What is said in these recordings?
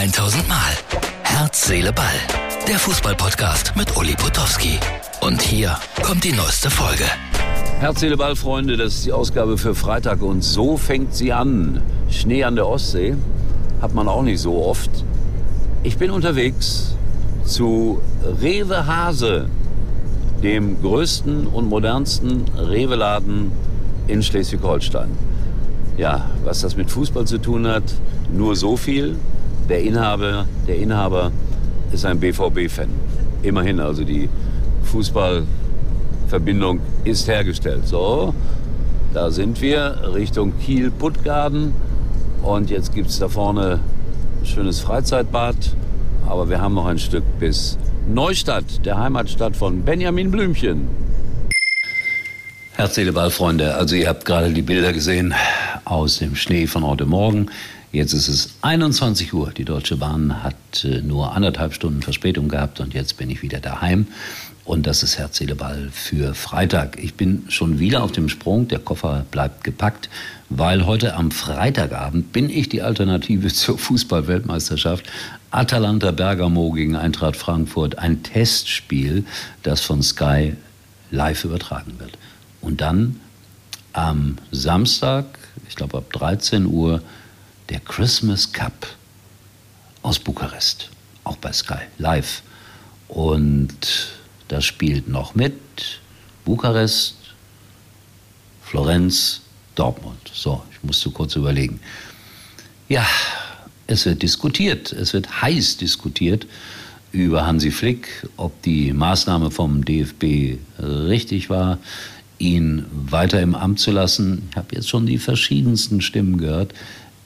1000 Mal. Herz, Seele, Ball. Der Fußballpodcast mit Uli Potowski. Und hier kommt die neueste Folge. Herz, Seele, Ball, Freunde, das ist die Ausgabe für Freitag und so fängt sie an. Schnee an der Ostsee hat man auch nicht so oft. Ich bin unterwegs zu Rewe Hase, dem größten und modernsten Rewe-Laden in Schleswig-Holstein. Ja, was das mit Fußball zu tun hat, nur so viel. Der Inhaber, der Inhaber ist ein BVB-Fan. Immerhin, also die Fußballverbindung ist hergestellt. So, da sind wir Richtung Kiel-Puttgarden. Und jetzt gibt es da vorne ein schönes Freizeitbad. Aber wir haben noch ein Stück bis Neustadt, der Heimatstadt von Benjamin Blümchen. Herz, Seele, Ball, Freunde. Also ihr habt gerade die Bilder gesehen aus dem Schnee von heute Morgen. Jetzt ist es 21 Uhr. Die Deutsche Bahn hat äh, nur anderthalb Stunden Verspätung gehabt und jetzt bin ich wieder daheim. Und das ist Herz, für Freitag. Ich bin schon wieder auf dem Sprung. Der Koffer bleibt gepackt, weil heute am Freitagabend bin ich die Alternative zur Fußballweltmeisterschaft. Atalanta Bergamo gegen Eintracht Frankfurt. Ein Testspiel, das von Sky live übertragen wird. Und dann am Samstag, ich glaube ab 13 Uhr, der Christmas Cup aus Bukarest, auch bei Sky, live. Und das spielt noch mit Bukarest, Florenz, Dortmund. So, ich musste kurz überlegen. Ja, es wird diskutiert, es wird heiß diskutiert über Hansi Flick, ob die Maßnahme vom DFB richtig war ihn weiter im Amt zu lassen. Ich habe jetzt schon die verschiedensten Stimmen gehört.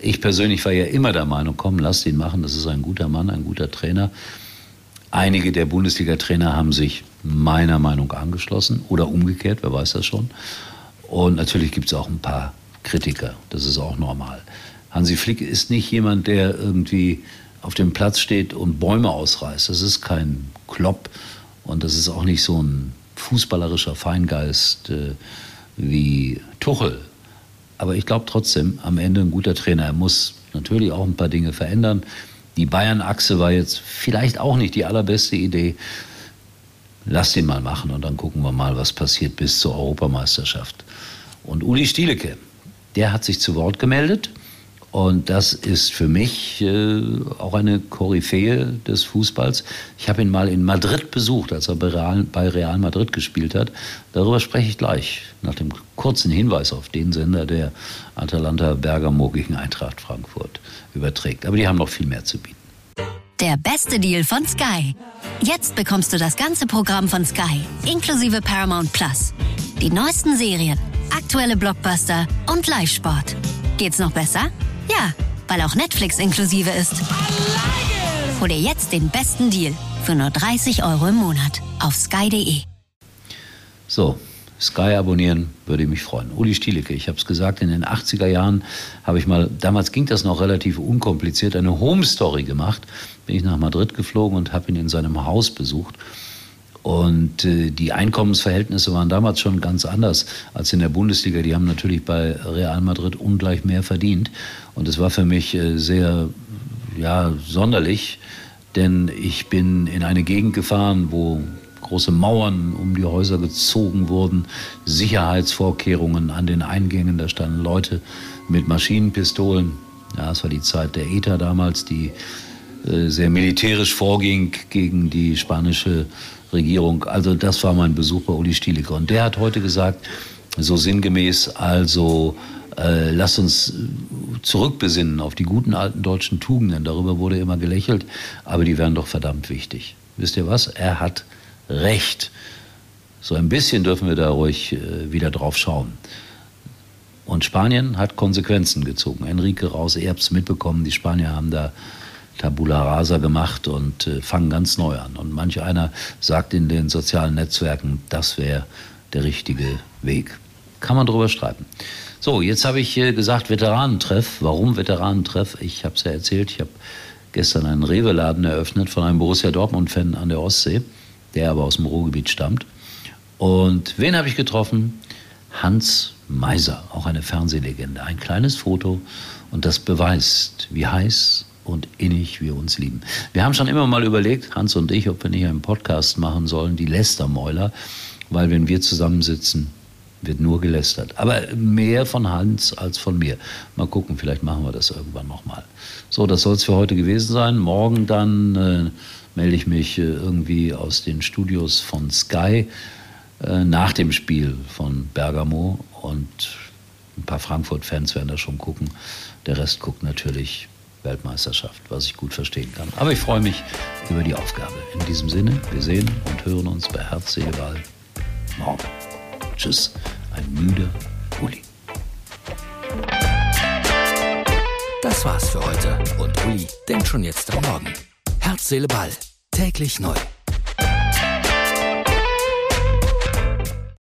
Ich persönlich war ja immer der Meinung, komm, lass ihn machen, das ist ein guter Mann, ein guter Trainer. Einige der Bundesliga-Trainer haben sich meiner Meinung angeschlossen oder umgekehrt, wer weiß das schon. Und natürlich gibt es auch ein paar Kritiker, das ist auch normal. Hansi Flick ist nicht jemand, der irgendwie auf dem Platz steht und Bäume ausreißt. Das ist kein Klopp und das ist auch nicht so ein fußballerischer Feingeist äh, wie Tuchel. Aber ich glaube trotzdem, am Ende ein guter Trainer. Er muss natürlich auch ein paar Dinge verändern. Die Bayern-Achse war jetzt vielleicht auch nicht die allerbeste Idee. Lass ihn mal machen und dann gucken wir mal, was passiert bis zur Europameisterschaft. Und Uli Stieleke, der hat sich zu Wort gemeldet. Und das ist für mich äh, auch eine Koryphäe des Fußballs. Ich habe ihn mal in Madrid besucht, als er bei Real, bei Real Madrid gespielt hat. Darüber spreche ich gleich, nach dem kurzen Hinweis auf den Sender, der Atalanta Bergamo gegen Eintracht Frankfurt überträgt. Aber die haben noch viel mehr zu bieten. Der beste Deal von Sky. Jetzt bekommst du das ganze Programm von Sky, inklusive Paramount Plus. Die neuesten Serien, aktuelle Blockbuster und Live-Sport. Geht's noch besser? Ja, weil auch Netflix inklusive ist. Hol dir jetzt den besten Deal für nur 30 Euro im Monat auf sky.de. So, Sky abonnieren würde mich freuen. Uli Stielecke, ich habe es gesagt, in den 80er Jahren habe ich mal, damals ging das noch relativ unkompliziert, eine Home Story gemacht. Bin ich nach Madrid geflogen und habe ihn in seinem Haus besucht. Und äh, die Einkommensverhältnisse waren damals schon ganz anders als in der Bundesliga. Die haben natürlich bei Real Madrid ungleich mehr verdient. Und es war für mich äh, sehr ja, sonderlich, denn ich bin in eine Gegend gefahren, wo große Mauern um die Häuser gezogen wurden, Sicherheitsvorkehrungen an den Eingängen, da standen Leute mit Maschinenpistolen. Ja, das war die Zeit der ETA damals, die äh, sehr militärisch vorging gegen die spanische Regierung. Also das war mein Besuch bei Uli Stielike. Und der hat heute gesagt, so sinngemäß, also äh, lasst uns zurückbesinnen auf die guten alten deutschen Tugenden. Darüber wurde immer gelächelt, aber die wären doch verdammt wichtig. Wisst ihr was? Er hat recht. So ein bisschen dürfen wir da ruhig äh, wieder drauf schauen. Und Spanien hat Konsequenzen gezogen. Enrique raus, es mitbekommen, die Spanier haben da Tabula rasa gemacht und äh, fangen ganz neu an. Und manch einer sagt in den sozialen Netzwerken, das wäre der richtige Weg. Kann man drüber streiten. So, jetzt habe ich äh, gesagt Veteranentreff. Warum Veteranentreff? Ich habe es ja erzählt, ich habe gestern einen Rewe-Laden eröffnet von einem Borussia Dortmund-Fan an der Ostsee, der aber aus dem Ruhrgebiet stammt. Und wen habe ich getroffen? Hans Meiser, auch eine Fernsehlegende. Ein kleines Foto und das beweist, wie heiß und innig wir uns lieben. Wir haben schon immer mal überlegt, Hans und ich, ob wir nicht einen Podcast machen sollen, die Lästermäuler, weil wenn wir zusammensitzen, wird nur gelästert. Aber mehr von Hans als von mir. Mal gucken, vielleicht machen wir das irgendwann nochmal. So, das soll es für heute gewesen sein. Morgen dann äh, melde ich mich äh, irgendwie aus den Studios von Sky äh, nach dem Spiel von Bergamo und ein paar Frankfurt-Fans werden da schon gucken. Der Rest guckt natürlich Weltmeisterschaft, was ich gut verstehen kann. Aber ich freue mich über die Aufgabe. In diesem Sinne, wir sehen und hören uns bei Herz, Seele, Ball morgen. Tschüss, ein müder Uli. Das war's für heute und Uli denkt schon jetzt am Morgen. Herz, Seele, Ball. Täglich neu.